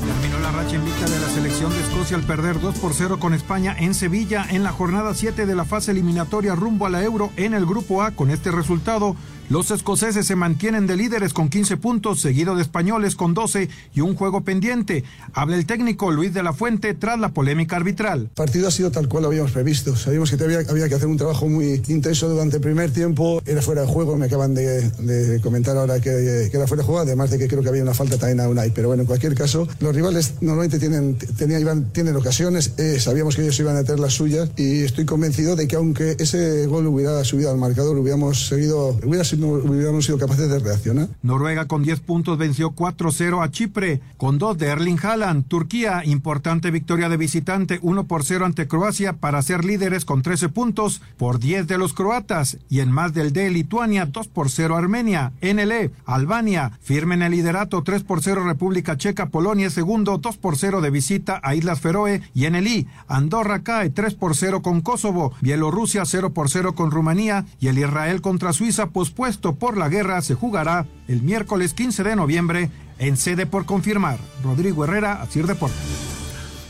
Terminó la racha invicta de la selección de Escocia al perder 2 por 0 con España en Sevilla en la jornada 7 de la fase eliminatoria rumbo a la Euro en el Grupo A. Con este resultado, los escoceses se mantienen de líderes con 15 puntos, seguido de españoles con 12 y un juego pendiente. Habla el técnico Luis de la Fuente tras la polémica arbitral. El partido ha sido tal cual lo habíamos previsto. Sabíamos que había, que hacer un trabajo muy intenso durante el primer tiempo. Era fuera de juego, me acaban de, comentar ahora que, era fuera de juego, además de que creo que había una falta también a Unai. Pero bueno, en cualquier caso, los rivales normalmente tienen, ocasiones, eh, sabíamos que ellos iban a tener las suyas y estoy convencido de que aunque ese gol hubiera subido al marcador, hubiéramos, seguido, hubiéramos sido capaces de reaccionar. Noruega con 10 puntos venció 4-0 a Chipre, con dos de Erling Haaland. Turquía, importante victoria de visitante 1 por 0 ante Croacia para ser líderes con 13 puntos por 10 de los croatas. Y en más del de Lituania 2 por 0 Armenia. NLE, Albania, firme en el liderato 3 por 0 República Checa, Polonia segundo 2 por 0 de visita a Islas Feroe. Y en el I, Andorra cae 3 por 0 con Kosovo, Bielorrusia 0 por 0 con Rumanía y el Israel contra Suiza pospuesto por la guerra se jugará el miércoles 15 de noviembre en sede por confirmar. Rodrigo Herrera, Asir Deportes.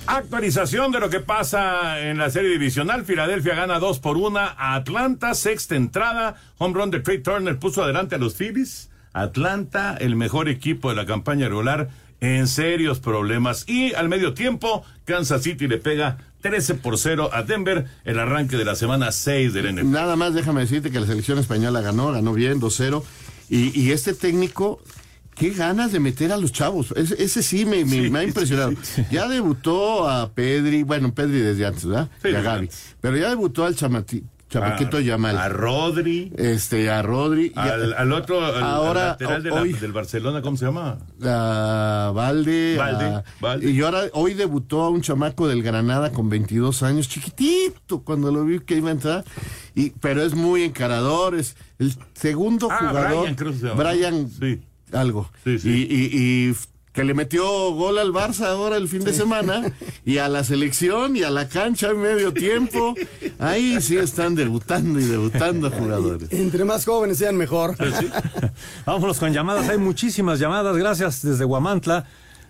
Actualización de lo que pasa en la serie divisional. Filadelfia gana 2 por 1 a Atlanta. Sexta entrada. Home run de Trey Turner puso adelante a los Phillies. Atlanta, el mejor equipo de la campaña regular, en serios problemas. Y al medio tiempo, Kansas City le pega 13 por 0 a Denver, el arranque de la semana 6 del NFL. Nada más déjame decirte que la selección española ganó, ganó bien, 2-0. Y, y este técnico, qué ganas de meter a los chavos. Ese, ese sí, me, me- Sí, me ha impresionado. Ya debutó a Pedri, bueno, Pedri desde antes, ¿verdad? Y a Gaby. Pero ya debutó al chamati, chamaquito A- Yamal. a Rodri. Este, a Rodri. Al, al otro, al, al ahora, lateral de la- hoy, del Barcelona, ¿cómo se llama? a Valde, Valde, a- Valde. y ahora hoy debutó a un chamaco del Granada con 22 años, chiquitito, cuando lo vi que iba a entrar, y, pero es muy encarador, es el segundo Ah, jugador, Brian, creo que se llama. Brian Sí. algo, Sí, sí. Y, y- y que le metió gol al Barça ahora el fin de semana, y a la selección y a la cancha en medio tiempo, ahí sí están debutando y debutando jugadores. Entre más jóvenes sean mejor. Vámonos con llamadas. Hay muchísimas llamadas. Gracias desde Guamantla.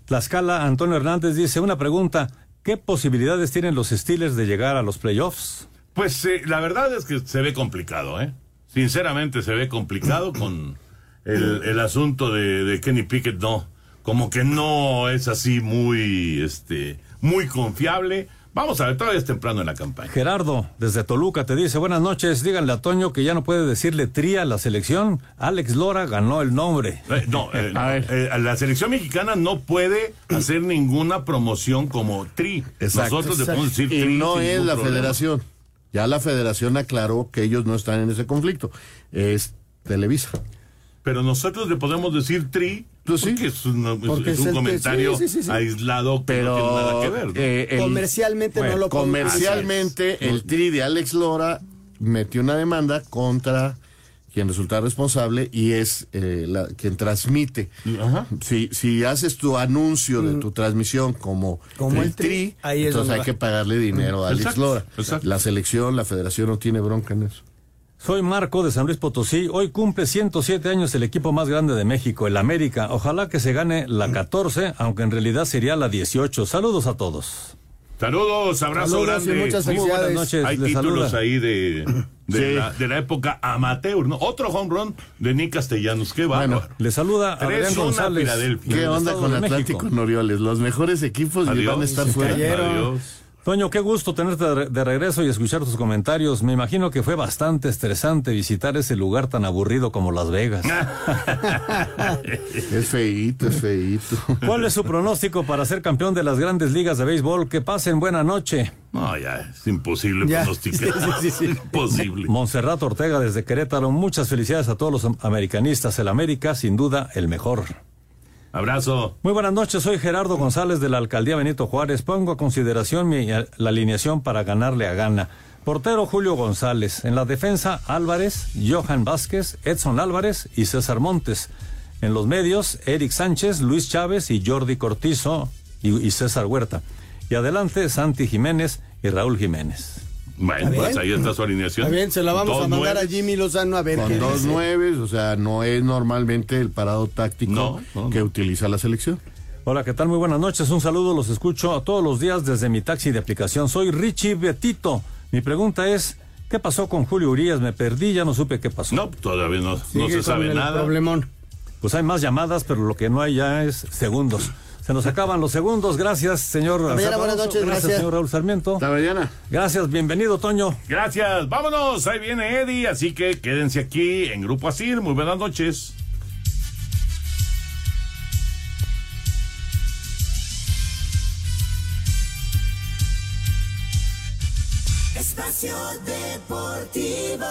Tlaxcala, Antonio Hernández dice una pregunta. ¿Qué posibilidades tienen los Steelers de llegar a los playoffs? Pues eh, la verdad es que se ve complicado, ¿eh? Sinceramente se ve complicado con el, el asunto de, de Kenny Pickett, no. Como que no es así muy, este, muy confiable. Vamos a ver, todavía es temprano en la campaña. Gerardo, desde Toluca, te dice, buenas noches, díganle a Toño que ya no puede decirle tría a la selección. Alex Lora ganó el nombre. Eh, no, eh, no, eh, la selección mexicana no puede hacer ninguna promoción como tri. Exacto. Nosotros le podemos decir y tri no sin es la problema. federación. Ya la federación aclaró que ellos no están en ese conflicto. Es Televisa. Pero nosotros le podemos decir tri porque es un, es- Porque es es un comentario sí, sí, sí. aislado que no tiene nada que ver. ¿no? eh, el- Comercialmente bueno, no lo Comercialmente, hacer. el tri de Alex Lora metió una demanda contra quien resulta responsable y es eh, la, quien transmite. Si, si haces tu anuncio de tu transmisión como, Mm. Como el Tri, tri, ahí es entonces hay va. que pagarle dinero a Alex Exacto, Lora. exacto. La selección, la federación no tiene bronca en eso. Soy Marco de San Luis Potosí. Hoy cumple 107 años el equipo más grande de México, el América. Ojalá que se gane la 14, aunque en realidad sería la 18. Saludos a todos. Saludos, abrazo Saludos y grande. muchas Muy buenas felicidades. noches. Hay les títulos saluda. ahí de, de, Sí. la, de la época amateur, ¿no? Otro home run de Nick Castellanos. Qué bárbaro. Le saluda Adrián 3-1 González. Filadelfia. ¿Qué onda Estado con de Atlántico México. Orioles? Los mejores equipos y Adiós. van a estar fuera. cayeron. Adiós. Toño, qué gusto tenerte de re- de regreso y escuchar tus comentarios. Me imagino que fue bastante estresante visitar ese lugar tan aburrido como Las Vegas. Es feíto, es feíto. ¿Cuál es su pronóstico para ser campeón de las grandes ligas de béisbol? Que pasen buena noche. No, ya, es imposible Ya. pronosticar. Sí, sí, sí. Imposible. Monserrat Ortega desde Querétaro. Muchas felicidades a todos los am- americanistas. El América, sin duda, el mejor. Abrazo. Muy buenas noches, soy Gerardo González de la Alcaldía Benito Juárez. Pongo a consideración mi- la alineación para ganarle a Gana. Portero Julio González. En la defensa Álvarez, Johan Vázquez, Edson Álvarez y César Montes. En los medios, Eric Sánchez, Luis Chávez y Jordi Cortizo y, y César Huerta. Y adelante, Santi Jiménez y Raúl Jiménez. Bueno, pues ahí está su alineación. Está bien, se la vamos Dos a mandar nueve. a Jimmy Lozano a ver qué Con dos nueves, o sea, no es normalmente el parado táctico No, no, que no. utiliza la selección. Hola, ¿qué tal? Muy buenas noches. Un saludo, los escucho a todos los días desde mi taxi de aplicación. Soy Richie Betito. Mi pregunta es, ¿qué pasó con Julio Urias? Me perdí, ya no supe qué pasó. No, todavía no, se sabe nada. Problemón. Pues hay más llamadas, pero lo que no hay ya es segundos. Se nos acaban los segundos. Gracias, señor. mañana, Alfonso. buenas noches, gracias. señor Raúl Sarmiento. Hasta mañana. Gracias, bienvenido, Toño. Gracias. Vámonos. Ahí viene Eddie. Así que quédense aquí en Grupo Asir. Muy buenas noches. Espacio Deportivo.